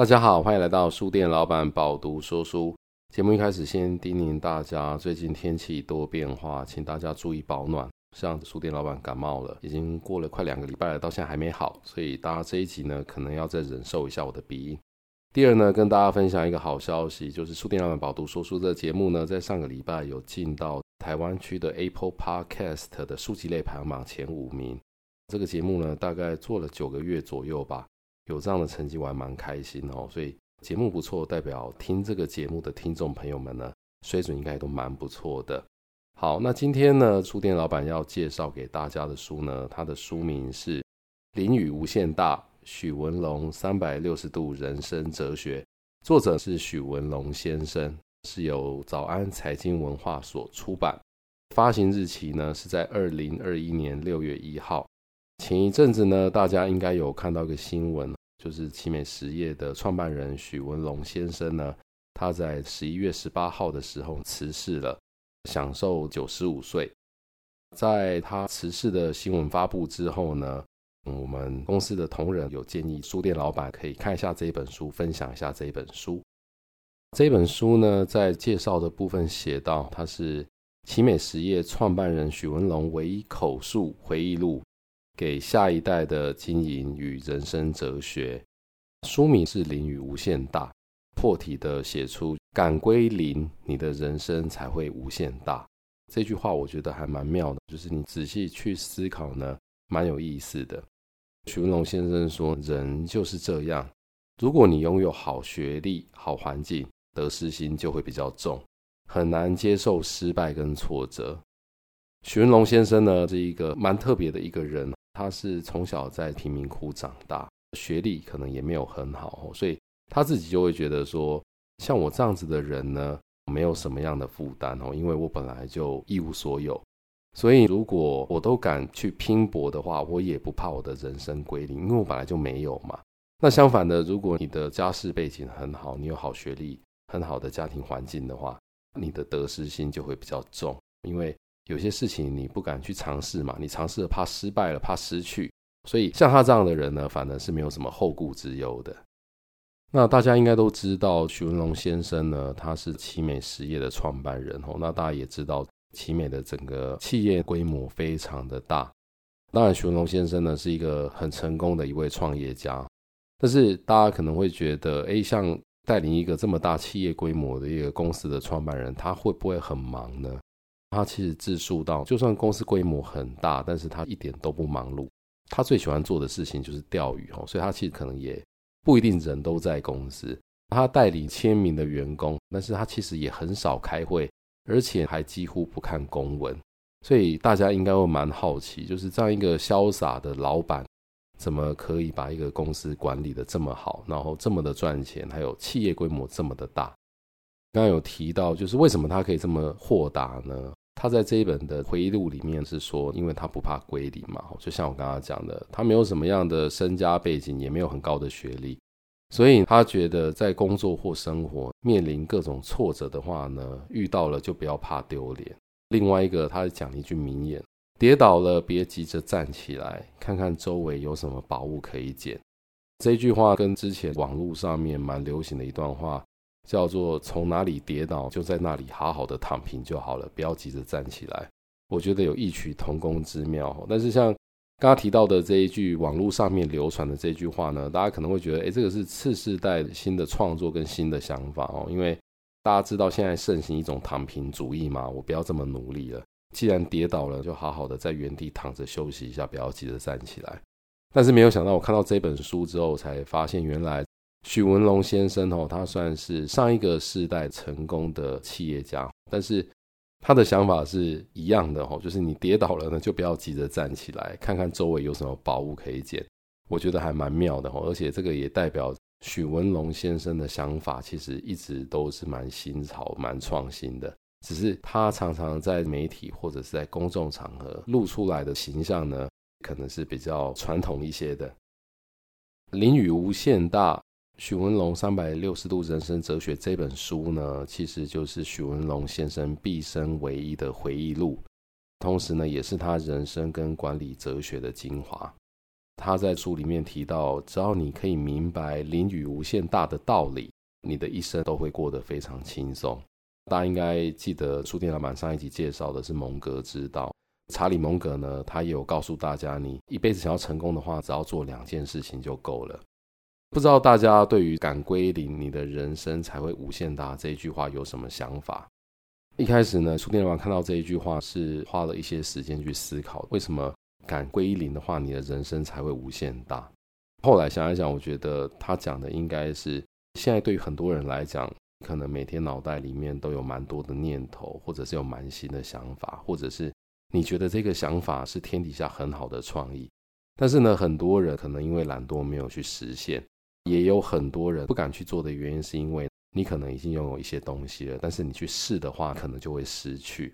大家好，欢迎来到书店老板饱读说书。节目一开始先叮咛大家，最近天气多变化，请大家注意保暖。像书店老板感冒了，已经过了快两个礼拜了，到现在还没好，所以大家这一集呢，可能要再忍受一下我的鼻音。第二呢，跟大家分享一个好消息，就是书店老板饱读说书这节目呢，在上个礼拜有进到台湾区的 Apple Podcast 的书籍类排行榜前五名。这个节目呢，大概做了九个月左右吧。有这样的成绩，我还蛮开心哦。所以节目不错，代表听这个节目的听众朋友们呢，水准应该都蛮不错的。好，那今天呢，书店老板要介绍给大家的书呢，它的书名是《林语无限大》，许文龙三百六十度人生哲学，作者是许文龙先生，是由早安财经文化所出版，发行日期呢是在二零二一年六月一号。前一阵子呢，大家应该有看到一个新闻，就是奇美实业的创办人许文龙先生呢，他在十一月十八号的时候辞世了，享寿九十五岁。在他辞世的新闻发布之后呢，我们公司的同仁有建议书店老板可以看一下这一本书，分享一下这一本书。这本书呢，在介绍的部分写到，他是奇美实业创办人许文龙唯一口述回忆录。给下一代的经营与人生哲学，书名是《林语无限大》，破题的写出“敢归零，你的人生才会无限大”这句话，我觉得还蛮妙的。就是你仔细去思考呢，蛮有意思的。许文龙先生说：“人就是这样，如果你拥有好学历、好环境，得失心就会比较重，很难接受失败跟挫折。”许文龙先生呢，是一个蛮特别的一个人。他是从小在贫民窟长大，学历可能也没有很好，所以他自己就会觉得说，像我这样子的人呢，没有什么样的负担哦，因为我本来就一无所有，所以如果我都敢去拼搏的话，我也不怕我的人生归零，因为我本来就没有嘛。那相反的，如果你的家世背景很好，你有好学历、很好的家庭环境的话，你的得失心就会比较重，因为。有些事情你不敢去尝试嘛，你尝试了怕失败了，怕失去，所以像他这样的人呢，反而是没有什么后顾之忧的。那大家应该都知道，徐文龙先生呢，他是奇美实业的创办人哦。那大家也知道，奇美的整个企业规模非常的大。当然，徐文龙先生呢是一个很成功的一位创业家，但是大家可能会觉得，哎，像带领一个这么大企业规模的一个公司的创办人，他会不会很忙呢？他其实自述到，就算公司规模很大，但是他一点都不忙碌。他最喜欢做的事情就是钓鱼哦，所以他其实可能也不一定人都在公司。他带领千名的员工，但是他其实也很少开会，而且还几乎不看公文。所以大家应该会蛮好奇，就是这样一个潇洒的老板，怎么可以把一个公司管理的这么好，然后这么的赚钱，还有企业规模这么的大？刚刚有提到，就是为什么他可以这么豁达呢？他在这一本的回忆录里面是说，因为他不怕归零嘛，就像我刚刚讲的，他没有什么样的身家背景，也没有很高的学历，所以他觉得在工作或生活面临各种挫折的话呢，遇到了就不要怕丢脸。另外一个，他讲了一句名言：跌倒了别急着站起来，看看周围有什么宝物可以捡。这句话跟之前网络上面蛮流行的一段话。叫做从哪里跌倒，就在那里好好的躺平就好了，不要急着站起来。我觉得有异曲同工之妙。但是像刚刚提到的这一句网络上面流传的这句话呢，大家可能会觉得，哎，这个是次世代新的创作跟新的想法哦。因为大家知道现在盛行一种躺平主义嘛，我不要这么努力了，既然跌倒了，就好好的在原地躺着休息一下，不要急着站起来。但是没有想到，我看到这本书之后，才发现原来。许文龙先生哦，他算是上一个世代成功的企业家，但是他的想法是一样的哦，就是你跌倒了呢，就不要急着站起来，看看周围有什么宝物可以捡。我觉得还蛮妙的哦，而且这个也代表许文龙先生的想法，其实一直都是蛮新潮、蛮创新的。只是他常常在媒体或者是在公众场合露出来的形象呢，可能是比较传统一些的。林雨无限大。许文龙三百六十度人生哲学这本书呢，其实就是许文龙先生毕生唯一的回忆录，同时呢，也是他人生跟管理哲学的精华。他在书里面提到，只要你可以明白灵与无限大的道理，你的一生都会过得非常轻松。大家应该记得，书店老板上一集介绍的是蒙格之道。查理蒙格呢，他也有告诉大家，你一辈子想要成功的话，只要做两件事情就够了。不知道大家对于“敢归零，你的人生才会无限大”这一句话有什么想法？一开始呢，书店老板看到这一句话是花了一些时间去思考，为什么？敢归零的话，你的人生才会无限大。后来想一想，我觉得他讲的应该是现在对于很多人来讲，可能每天脑袋里面都有蛮多的念头，或者是有蛮新的想法，或者是你觉得这个想法是天底下很好的创意。但是呢，很多人可能因为懒惰没有去实现，也有很多人不敢去做的原因，是因为你可能已经拥有一些东西了，但是你去试的话，可能就会失去。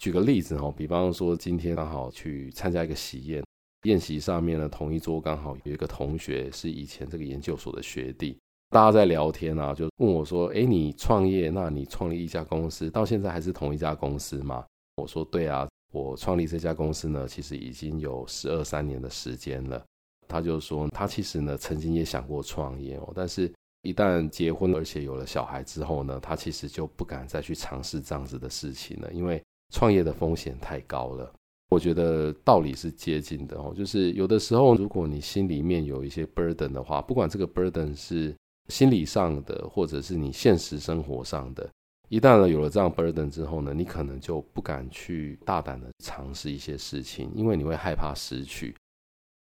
举个例子哦，比方说今天刚好去参加一个喜宴，宴席上面呢，同一桌刚好有一个同学是以前这个研究所的学弟，大家在聊天啊，就问我说：“哎，你创业，那你创立一家公司，到现在还是同一家公司吗？”我说：“对啊，我创立这家公司呢，其实已经有十二三年的时间了。”他就说他其实呢曾经也想过创业哦，但是一旦结婚而且有了小孩之后呢，他其实就不敢再去尝试这样子的事情了，因为。创业的风险太高了，我觉得道理是接近的哦，就是有的时候，如果你心里面有一些 burden 的话，不管这个 burden 是心理上的，或者是你现实生活上的，一旦呢有了这样 burden 之后呢，你可能就不敢去大胆的尝试一些事情，因为你会害怕失去，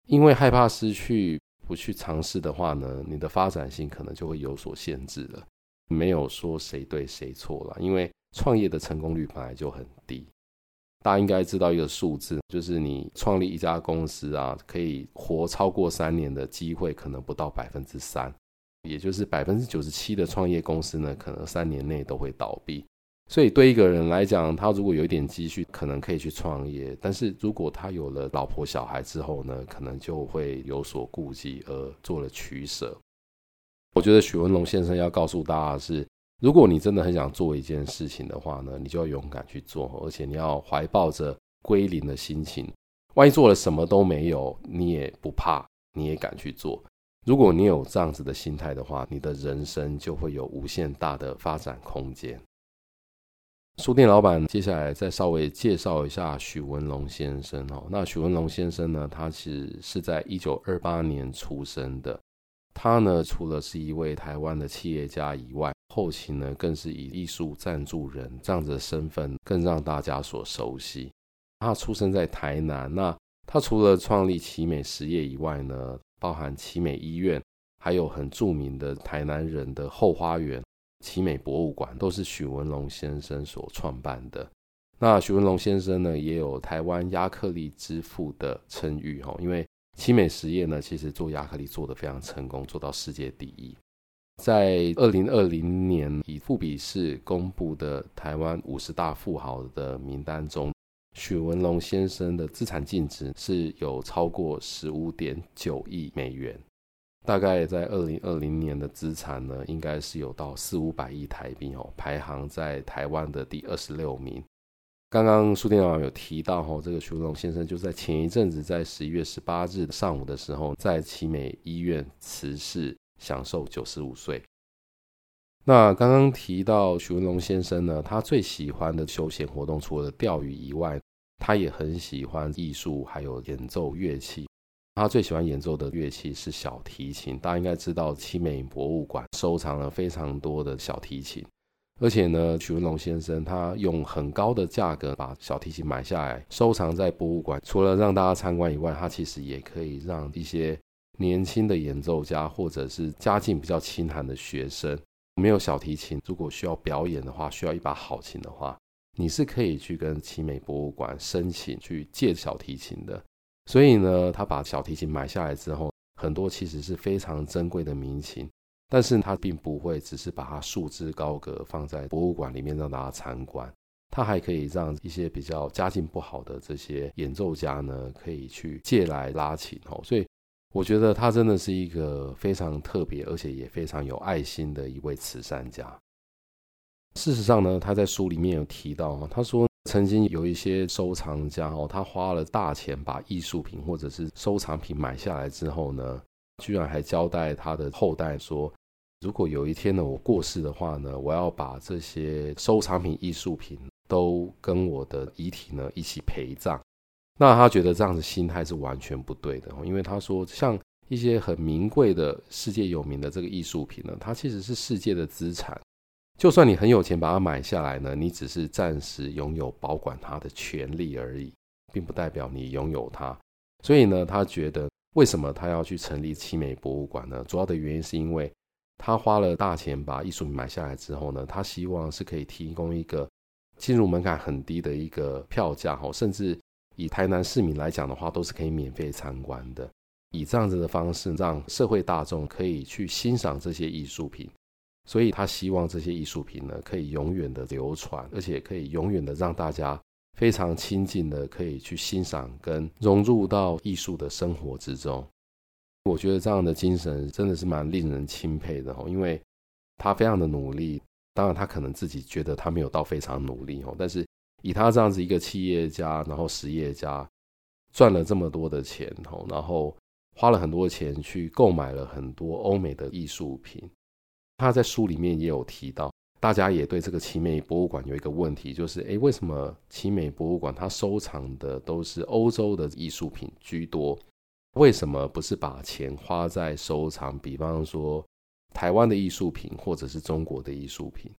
因为害怕失去，不去尝试的话呢，你的发展性可能就会有所限制了。没有说谁对谁错了，因为。创业的成功率本来就很低，大家应该知道一个数字，就是你创立一家公司啊，可以活超过三年的机会可能不到百分之三，也就是百分之九十七的创业公司呢，可能三年内都会倒闭。所以对一个人来讲，他如果有一点积蓄，可能可以去创业，但是如果他有了老婆小孩之后呢，可能就会有所顾忌而做了取舍。我觉得许文龙先生要告诉大家的是。如果你真的很想做一件事情的话呢，你就要勇敢去做，而且你要怀抱着归零的心情。万一做了什么都没有，你也不怕，你也敢去做。如果你有这样子的心态的话，你的人生就会有无限大的发展空间。书店老板接下来再稍微介绍一下许文龙先生哦。那许文龙先生呢，他其实是在一九二八年出生的。他呢，除了是一位台湾的企业家以外，后期呢，更是以艺术赞助人这样子的身份，更让大家所熟悉。他出生在台南，那他除了创立奇美实业以外呢，包含奇美医院，还有很著名的台南人的后花园奇美博物馆，都是许文龙先生所创办的。那许文龙先生呢，也有台湾亚克力之父的称誉哈，因为。奇美实业呢，其实做亚克力做得非常成功，做到世界第一。在二零二零年以富比士公布的台湾五十大富豪的名单中，许文龙先生的资产净值是有超过十五点九亿美元，大概在二零二零年的资产呢，应该是有到四五百亿台币哦，排行在台湾的第二十六名。刚刚书店老板有提到哈，这个徐文龙先生就在前一阵子，在十一月十八日上午的时候，在奇美医院辞世，享受九十五岁。那刚刚提到徐文龙先生呢，他最喜欢的休闲活动除了钓鱼以外，他也很喜欢艺术，还有演奏乐器。他最喜欢演奏的乐器是小提琴，大家应该知道，奇美博物馆收藏了非常多的小提琴。而且呢，许文龙先生他用很高的价格把小提琴买下来，收藏在博物馆。除了让大家参观以外，他其实也可以让一些年轻的演奏家或者是家境比较清寒的学生，没有小提琴，如果需要表演的话，需要一把好琴的话，你是可以去跟奇美博物馆申请去借小提琴的。所以呢，他把小提琴买下来之后，很多其实是非常珍贵的名琴。但是他并不会只是把它束之高阁放在博物馆里面让大家参观，他还可以让一些比较家境不好的这些演奏家呢，可以去借来拉琴哦。所以我觉得他真的是一个非常特别而且也非常有爱心的一位慈善家。事实上呢，他在书里面有提到，他说曾经有一些收藏家哦，他花了大钱把艺术品或者是收藏品买下来之后呢，居然还交代他的后代说，如果有一天呢我过世的话呢，我要把这些收藏品、艺术品都跟我的遗体呢一起陪葬。那他觉得这样子心态是完全不对的，因为他说像一些很名贵的、世界有名的这个艺术品呢，它其实是世界的资产。就算你很有钱把它买下来呢，你只是暂时拥有保管它的权利而已，并不代表你拥有它。所以呢，他觉得为什么他要去成立奇美博物馆呢？主要的原因是因为他花了大钱把艺术品买下来之后呢，他希望是可以提供一个进入门槛很低的一个票价，哈，甚至以台南市民来讲的话，都是可以免费参观的。以这样子的方式，让社会大众可以去欣赏这些艺术品。所以他希望这些艺术品呢，可以永远的流传，而且可以永远的让大家非常亲近的可以去欣赏跟融入到艺术的生活之中。我觉得这样的精神真的是蛮令人钦佩的哦，因为他非常的努力。当然，他可能自己觉得他没有到非常努力哦，但是以他这样子一个企业家，然后实业家，赚了这么多的钱哦，然后花了很多钱去购买了很多欧美的艺术品。他在书里面也有提到，大家也对这个奇美博物馆有一个问题，就是诶，为什么奇美博物馆它收藏的都是欧洲的艺术品居多？为什么不是把钱花在收藏，比方说台湾的艺术品或者是中国的艺术品？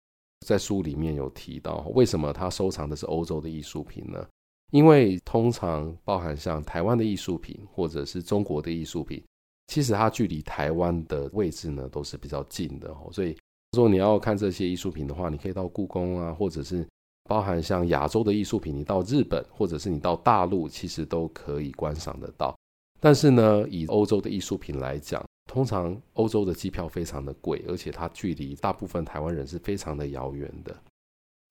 在书里面有提到，为什么他收藏的是欧洲的艺术品呢？因为通常包含像台湾的艺术品或者是中国的艺术品。其实它距离台湾的位置呢都是比较近的哦，所以说你要看这些艺术品的话，你可以到故宫啊，或者是包含像亚洲的艺术品，你到日本或者是你到大陆，其实都可以观赏得到。但是呢，以欧洲的艺术品来讲，通常欧洲的机票非常的贵，而且它距离大部分台湾人是非常的遥远的。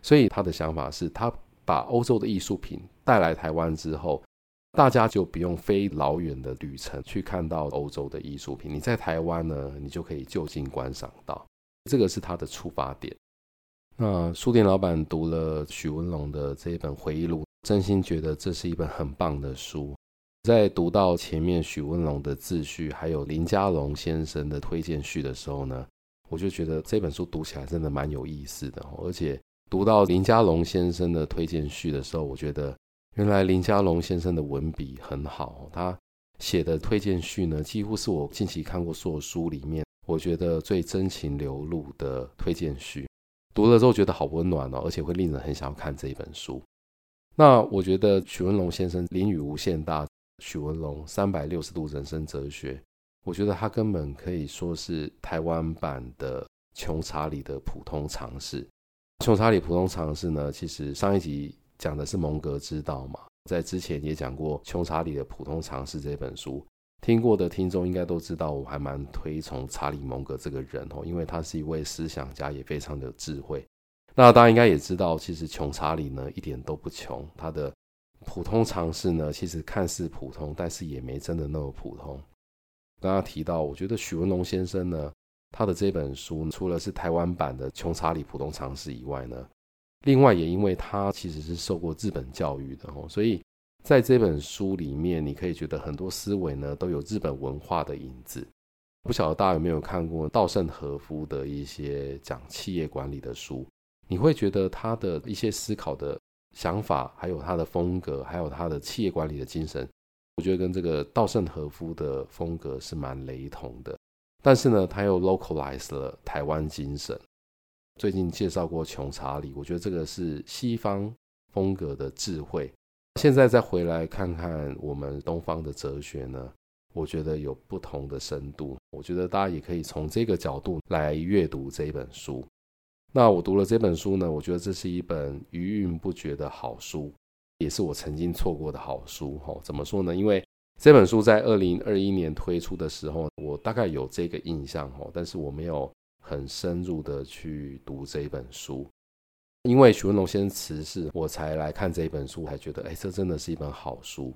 所以他的想法是，他把欧洲的艺术品带来台湾之后。大家就不用飞老远的旅程去看到欧洲的艺术品，你在台湾呢，你就可以就近观赏到，这个是他的出发点。那书店老板读了许文龙的这一本回忆录，真心觉得这是一本很棒的书。在读到前面许文龙的自序，还有林家龙先生的推荐序的时候呢，我就觉得这本书读起来真的蛮有意思的。而且读到林家龙先生的推荐序的时候，我觉得。原来林家龙先生的文笔很好，他写的推荐序呢，几乎是我近期看过所有书里面，我觉得最真情流露的推荐序。读了之后觉得好温暖哦，而且会令人很想要看这一本书。那我觉得许文龙先生《林与无限大》，许文龙三百六十度人生哲学，我觉得他根本可以说是台湾版的穷查理的普通常识。穷查理普通常识呢，其实上一集。讲的是蒙格之道嘛，在之前也讲过《穷查理的普通常识》这本书，听过的听众应该都知道，我还蛮推崇查理蒙格这个人哦，因为他是一位思想家，也非常的智慧。那大家应该也知道，其实穷查理呢一点都不穷，他的普通常识呢其实看似普通，但是也没真的那么普通。刚刚提到，我觉得许文龙先生呢，他的这本书除了是台湾版的《穷查理普通常识》以外呢。另外，也因为他其实是受过日本教育的哦，所以在这本书里面，你可以觉得很多思维呢都有日本文化的影子。不晓得大家有没有看过稻盛和夫的一些讲企业管理的书？你会觉得他的一些思考的想法，还有他的风格，还有他的企业管理的精神，我觉得跟这个稻盛和夫的风格是蛮雷同的。但是呢，他又 localize 了台湾精神。最近介绍过穷查理，我觉得这个是西方风格的智慧。现在再回来看看我们东方的哲学呢，我觉得有不同的深度。我觉得大家也可以从这个角度来阅读这本书。那我读了这本书呢，我觉得这是一本余韵不绝的好书，也是我曾经错过的好书。哈，怎么说呢？因为这本书在二零二一年推出的时候，我大概有这个印象，哈，但是我没有。很深入的去读这一本书，因为许文龙先生辞世，我才来看这一本书，才觉得哎，这真的是一本好书。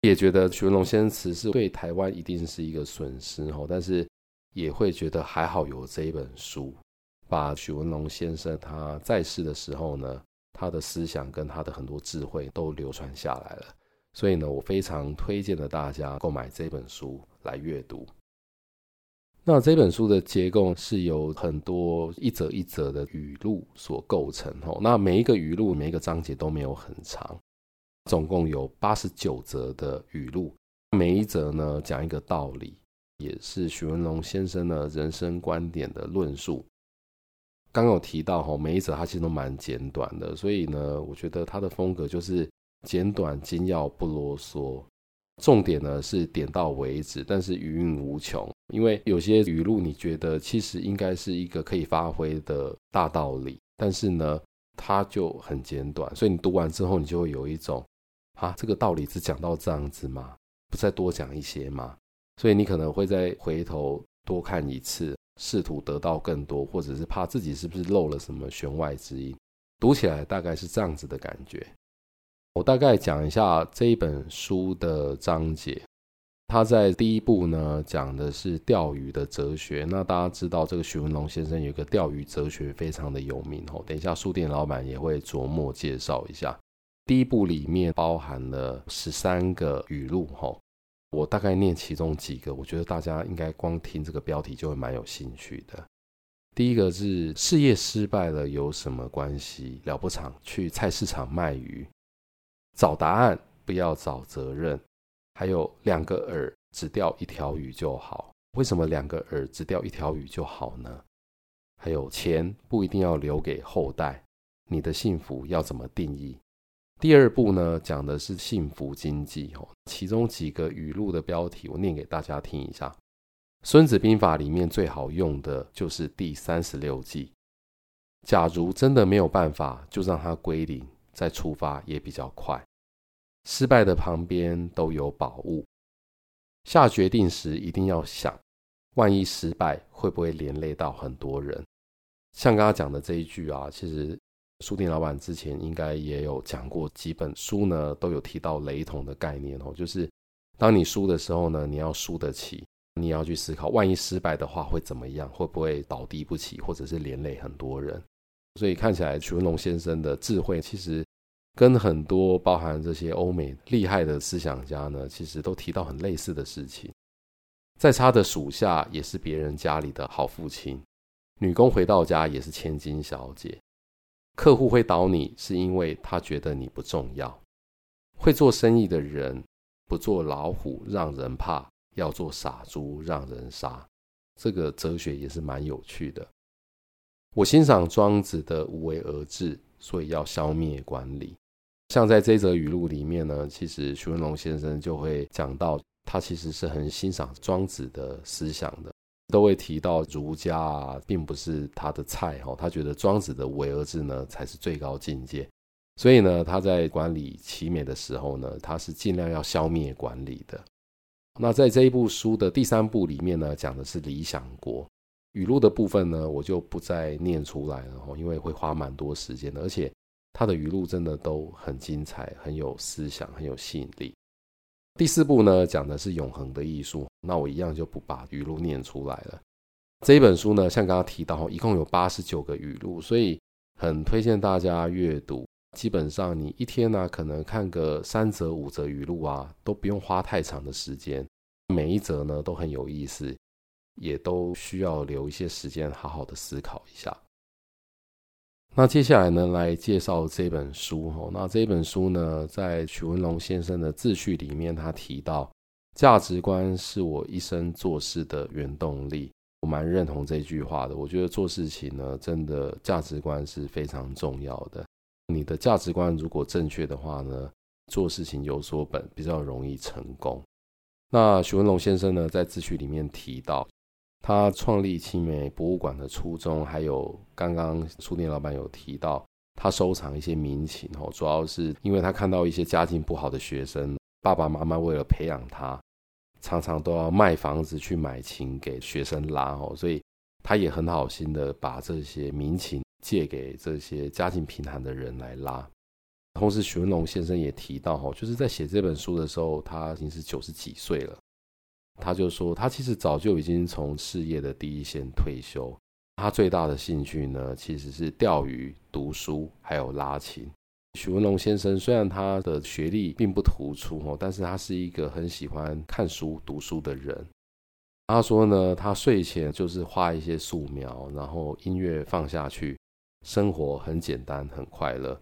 也觉得许文龙先生辞世对台湾一定是一个损失哦，但是也会觉得还好有这一本书，把许文龙先生他在世的时候呢，他的思想跟他的很多智慧都流传下来了。所以呢，我非常推荐的大家购买这本书来阅读。那这本书的结构是由很多一则一则的语录所构成哦。那每一个语录、每一个章节都没有很长，总共有八十九则的语录，每一则呢讲一个道理，也是许文龙先生的人生观点的论述。刚有提到哈，每一则他其实都蛮简短的，所以呢，我觉得他的风格就是。简短精要，不啰嗦，重点呢是点到为止，但是余韵无穷。因为有些语录，你觉得其实应该是一个可以发挥的大道理，但是呢，它就很简短，所以你读完之后，你就会有一种啊，这个道理只讲到这样子吗？不再多讲一些吗？所以你可能会再回头多看一次，试图得到更多，或者是怕自己是不是漏了什么弦外之音。读起来大概是这样子的感觉。我大概讲一下这一本书的章节。他在第一部呢，讲的是钓鱼的哲学。那大家知道，这个许文龙先生有个钓鱼哲学非常的有名哦。等一下书店老板也会着墨介绍一下。第一部里面包含了十三个语录哈，我大概念其中几个，我觉得大家应该光听这个标题就会蛮有兴趣的。第一个是事业失败了有什么关系？了不长，去菜市场卖鱼。找答案，不要找责任。还有两个饵只钓一条鱼就好。为什么两个饵只钓一条鱼就好呢？还有钱不一定要留给后代。你的幸福要怎么定义？第二部呢，讲的是幸福经济哦。其中几个语录的标题，我念给大家听一下。《孙子兵法》里面最好用的就是第三十六计。假如真的没有办法，就让它归零。再出发也比较快。失败的旁边都有宝物。下决定时一定要想，万一失败会不会连累到很多人？像刚刚讲的这一句啊，其实书店老板之前应该也有讲过，几本书呢都有提到雷同的概念哦，就是当你输的时候呢，你要输得起，你要去思考，万一失败的话会怎么样？会不会倒地不起，或者是连累很多人？所以看起来，许文龙先生的智慧其实跟很多包含这些欧美厉害的思想家呢，其实都提到很类似的事情。在他的属下也是别人家里的好父亲，女工回到家也是千金小姐。客户会倒你是因为他觉得你不重要。会做生意的人不做老虎让人怕，要做傻猪让人杀。这个哲学也是蛮有趣的。我欣赏庄子的无为而治，所以要消灭管理。像在这则语录里面呢，其实徐文龙先生就会讲到，他其实是很欣赏庄子的思想的，都会提到儒家啊，并不是他的菜哈。他觉得庄子的无为而治呢，才是最高境界。所以呢，他在管理奇美的时候呢，他是尽量要消灭管理的。那在这一部书的第三部里面呢，讲的是理想国。语录的部分呢，我就不再念出来了，因为会花蛮多时间的，而且他的语录真的都很精彩，很有思想，很有吸引力。第四部呢，讲的是永恒的艺术，那我一样就不把语录念出来了。这一本书呢，像刚刚提到，一共有八十九个语录，所以很推荐大家阅读。基本上你一天呢，可能看个三则五则语录啊，都不用花太长的时间，每一则呢都很有意思。也都需要留一些时间，好好的思考一下。那接下来呢，来介绍这本书哦。那这本书呢，在许文龙先生的自序里面，他提到价值观是我一生做事的原动力。我蛮认同这句话的。我觉得做事情呢，真的价值观是非常重要的。你的价值观如果正确的话呢，做事情有所本，比较容易成功。那许文龙先生呢，在自序里面提到。他创立奇美博物馆的初衷，还有刚刚书店老板有提到，他收藏一些民情哦，主要是因为他看到一些家境不好的学生，爸爸妈妈为了培养他，常常都要卖房子去买琴给学生拉哦，所以他也很好心的把这些民琴借给这些家境贫寒的人来拉。同时，许文龙先生也提到哦，就是在写这本书的时候，他已经是九十几岁了。他就说，他其实早就已经从事业的第一线退休，他最大的兴趣呢，其实是钓鱼、读书，还有拉琴。许文龙先生虽然他的学历并不突出哦，但是他是一个很喜欢看书、读书的人。他说呢，他睡前就是画一些素描，然后音乐放下去，生活很简单，很快乐。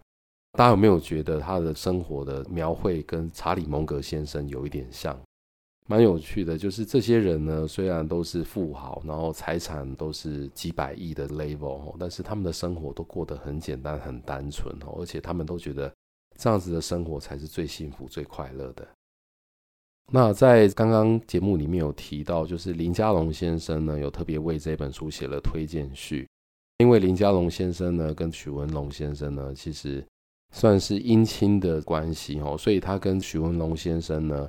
大家有没有觉得他的生活的描绘跟查理蒙格先生有一点像？蛮有趣的，就是这些人呢，虽然都是富豪，然后财产都是几百亿的 level，但是他们的生活都过得很简单、很单纯，而且他们都觉得这样子的生活才是最幸福、最快乐的。那在刚刚节目里面有提到，就是林家龙先生呢，有特别为这本书写了推荐序，因为林家龙先生呢，跟许文龙先生呢，其实算是姻亲的关系哦，所以他跟许文龙先生呢。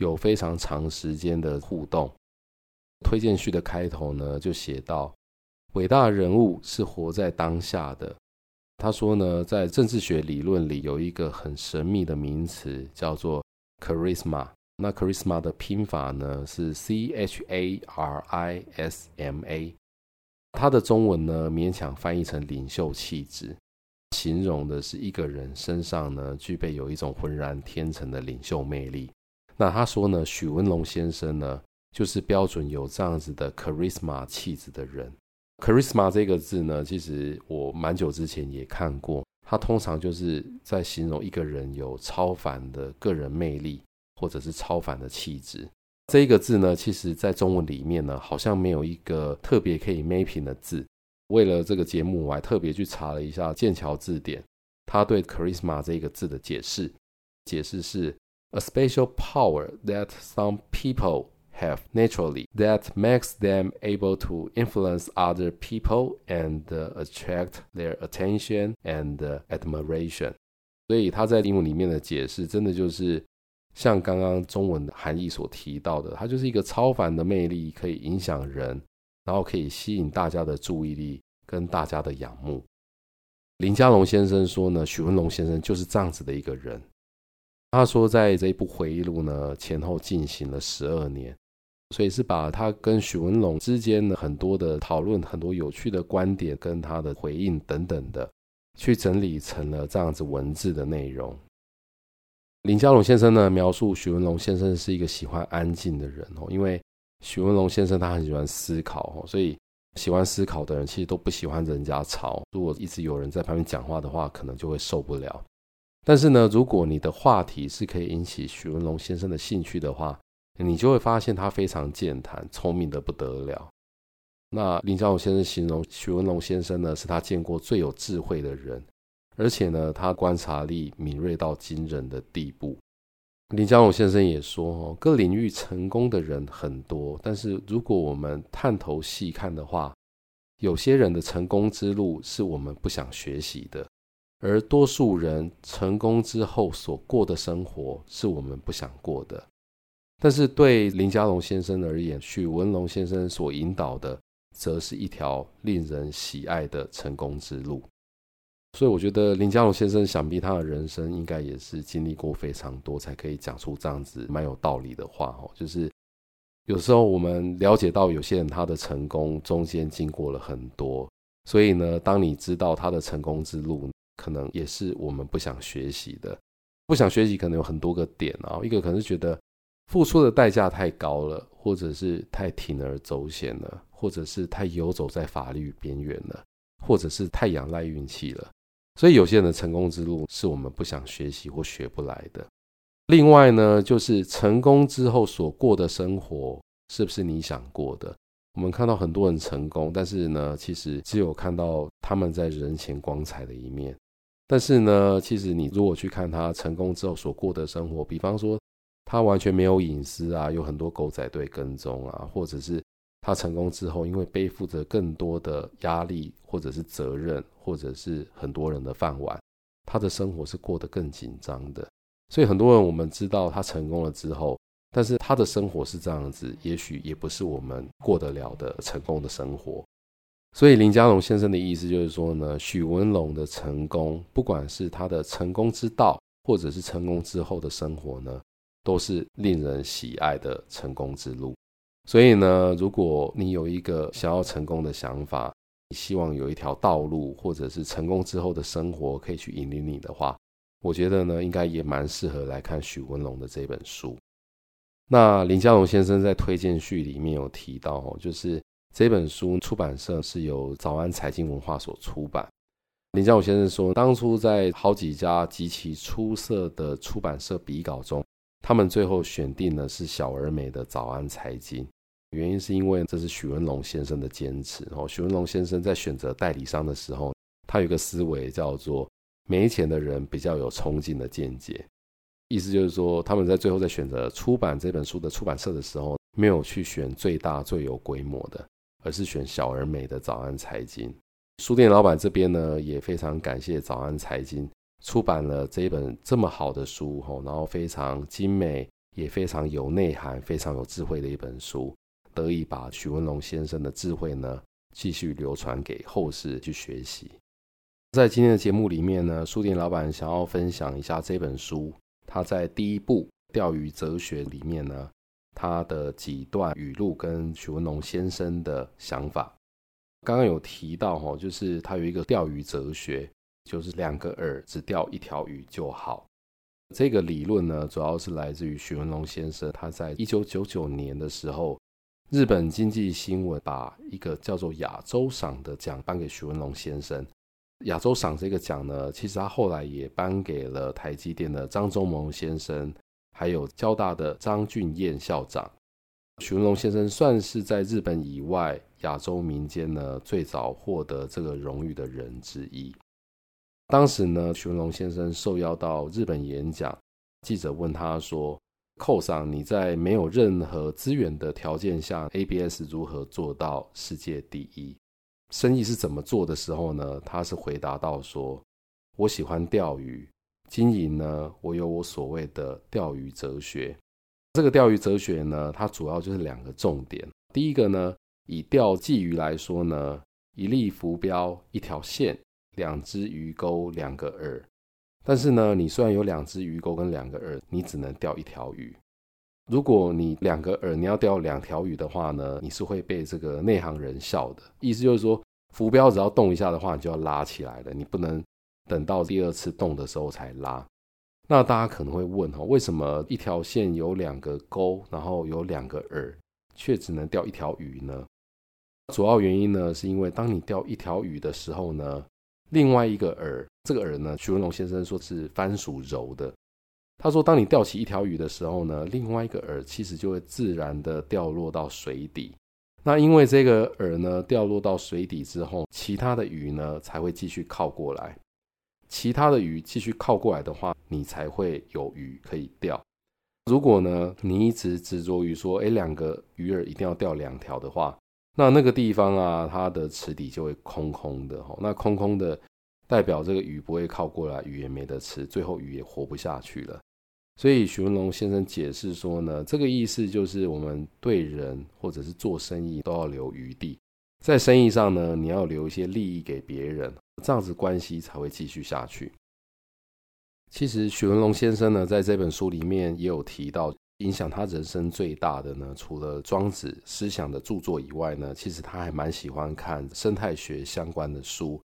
有非常长时间的互动。推荐序的开头呢，就写到：伟大人物是活在当下的。他说呢，在政治学理论里有一个很神秘的名词，叫做 charisma。那 charisma 的拼法呢是 C H A R I S M A。它的中文呢勉强翻译成领袖气质，形容的是一个人身上呢具备有一种浑然天成的领袖魅力。那他说呢，许文龙先生呢，就是标准有这样子的 charisma 气质的人。charisma 这个字呢，其实我蛮久之前也看过，它通常就是在形容一个人有超凡的个人魅力，或者是超凡的气质。这一个字呢，其实在中文里面呢，好像没有一个特别可以 mapping 的字。为了这个节目，我还特别去查了一下剑桥字典，他对 charisma 这个字的解释，解释是。A special power that some people have naturally that makes them able to influence other people and attract their attention and admiration。所以他在英文里面的解释，真的就是像刚刚中文的含义所提到的，他就是一个超凡的魅力，可以影响人，然后可以吸引大家的注意力跟大家的仰慕。林家龙先生说呢，许文龙先生就是这样子的一个人。他说，在这一部回忆录呢，前后进行了十二年，所以是把他跟许文龙之间的很多的讨论、很多有趣的观点跟他的回应等等的，去整理成了这样子文字的内容。林家龙先生呢，描述许文龙先生是一个喜欢安静的人哦，因为许文龙先生他很喜欢思考哦，所以喜欢思考的人其实都不喜欢人家吵。如果一直有人在旁边讲话的话，可能就会受不了。但是呢，如果你的话题是可以引起许文龙先生的兴趣的话，你就会发现他非常健谈，聪明的不得了。那林家龙先生形容许文龙先生呢，是他见过最有智慧的人，而且呢，他观察力敏锐到惊人的地步。林家龙先生也说，哦，各领域成功的人很多，但是如果我们探头细看的话，有些人的成功之路是我们不想学习的。而多数人成功之后所过的生活是我们不想过的，但是对林家龙先生而言，许文龙先生所引导的，则是一条令人喜爱的成功之路。所以，我觉得林家龙先生想必他的人生应该也是经历过非常多，才可以讲出这样子蛮有道理的话哦。就是有时候我们了解到有些人他的成功中间经过了很多，所以呢，当你知道他的成功之路，可能也是我们不想学习的，不想学习可能有很多个点啊。一个可能是觉得付出的代价太高了，或者是太铤而走险了，或者是太游走在法律边缘了，或者是太仰赖运气了。所以有些人的成功之路是我们不想学习或学不来的。另外呢，就是成功之后所过的生活是不是你想过的？我们看到很多人成功，但是呢，其实只有看到他们在人前光彩的一面。但是呢，其实你如果去看他成功之后所过的生活，比方说他完全没有隐私啊，有很多狗仔队跟踪啊，或者是他成功之后因为背负着更多的压力，或者是责任，或者是很多人的饭碗，他的生活是过得更紧张的。所以很多人我们知道他成功了之后，但是他的生活是这样子，也许也不是我们过得了的成功的生活。所以林家龙先生的意思就是说呢，许文龙的成功，不管是他的成功之道，或者是成功之后的生活呢，都是令人喜爱的成功之路。所以呢，如果你有一个想要成功的想法，希望有一条道路，或者是成功之后的生活可以去引领你的话，我觉得呢，应该也蛮适合来看许文龙的这本书。那林家龙先生在推荐序里面有提到，就是这本书出版社是由早安财经文化所出版。林佳龙先生说，当初在好几家极其出色的出版社比稿中，他们最后选定的是小而美的早安财经。原因是因为这是许文龙先生的坚持哦。许文龙先生在选择代理商的时候，他有个思维叫做“没钱的人比较有冲劲的见解”，意思就是说，他们在最后在选择出版这本书的出版社的时候，没有去选最大最有规模的，而是选小而美的早安财经。书店老板这边呢，也非常感谢早安财经出版了这一本这么好的书吼，然后非常精美，也非常有内涵、非常有智慧的一本书。得以把许文龙先生的智慧呢，继续流传给后世去学习。在今天的节目里面呢，书店老板想要分享一下这本书，他在第一部《钓鱼哲学》里面呢，他的几段语录跟许文龙先生的想法。刚刚有提到哈，就是他有一个钓鱼哲学，就是两个饵只钓一条鱼就好。这个理论呢，主要是来自于许文龙先生，他在一九九九年的时候。日本经济新闻把一个叫做亚洲赏的奖颁给许文龙先生。亚洲赏这个奖呢，其实他后来也颁给了台积电的张忠谋先生，还有交大的张俊彦校长。许文龙先生算是在日本以外亚洲民间呢最早获得这个荣誉的人之一。当时呢，许文龙先生受邀到日本演讲，记者问他说。扣上你在没有任何资源的条件下，ABS 如何做到世界第一？生意是怎么做的时候呢？他是回答到说：“我喜欢钓鱼，经营呢，我有我所谓的钓鱼哲学。这个钓鱼哲学呢，它主要就是两个重点。第一个呢，以钓鲫鱼来说呢，一粒浮标，一条线，两只鱼钩，两个饵。”但是呢，你虽然有两只鱼钩跟两个饵，你只能钓一条鱼。如果你两个饵，你要钓两条鱼的话呢，你是会被这个内行人笑的。意思就是说，浮标只要动一下的话，你就要拉起来了，你不能等到第二次动的时候才拉。那大家可能会问哈，为什么一条线有两个钩，然后有两个饵，却只能钓一条鱼呢？主要原因呢，是因为当你钓一条鱼的时候呢，另外一个饵，这个饵呢，徐文龙先生说是番薯揉的。他说，当你钓起一条鱼的时候呢，另外一个饵其实就会自然的掉落到水底。那因为这个饵呢掉落到水底之后，其他的鱼呢才会继续靠过来。其他的鱼继续靠过来的话，你才会有鱼可以钓。如果呢你一直执着于说，哎，两个鱼饵一定要钓两条的话，那那个地方啊，它的池底就会空空的哈。那空空的代表这个鱼不会靠过来，鱼也没得吃，最后鱼也活不下去了。所以许文龙先生解释说呢，这个意思就是我们对人或者是做生意都要留余地，在生意上呢，你要留一些利益给别人，这样子关系才会继续下去。其实许文龙先生呢，在这本书里面也有提到。影响他人生最大的呢，除了庄子思想的著作以外呢，其实他还蛮喜欢看生态学相关的书。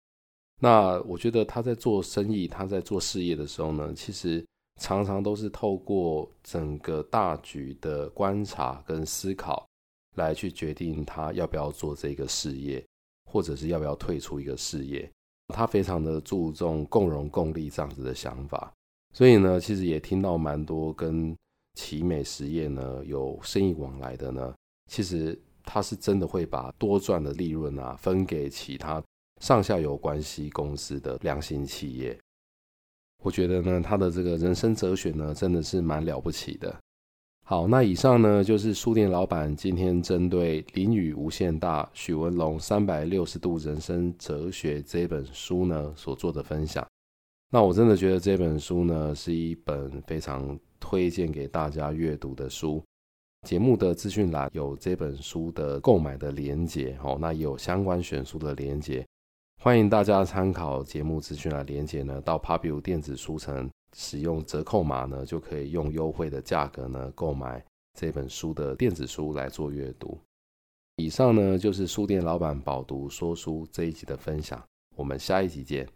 那我觉得他在做生意、他在做事业的时候呢，其实常常都是透过整个大局的观察跟思考，来去决定他要不要做这个事业，或者是要不要退出一个事业。他非常的注重共荣共利这样子的想法，所以呢，其实也听到蛮多跟奇美实业呢，有生意往来的呢，其实他是真的会把多赚的利润啊分给其他上下游关系公司的良心企业。我觉得呢，他的这个人生哲学呢，真的是蛮了不起的。好，那以上呢就是书店老板今天针对《林雨无限大：许文龙三百六十度人生哲学》这本书呢所做的分享。那我真的觉得这本书呢是一本非常。推荐给大家阅读的书，节目的资讯栏有这本书的购买的连结，哦，那也有相关选书的连结，欢迎大家参考节目资讯栏连结呢，到 Pubu 电子书城使用折扣码呢，就可以用优惠的价格呢购买这本书的电子书来做阅读。以上呢就是书店老板饱读说书这一集的分享，我们下一集见。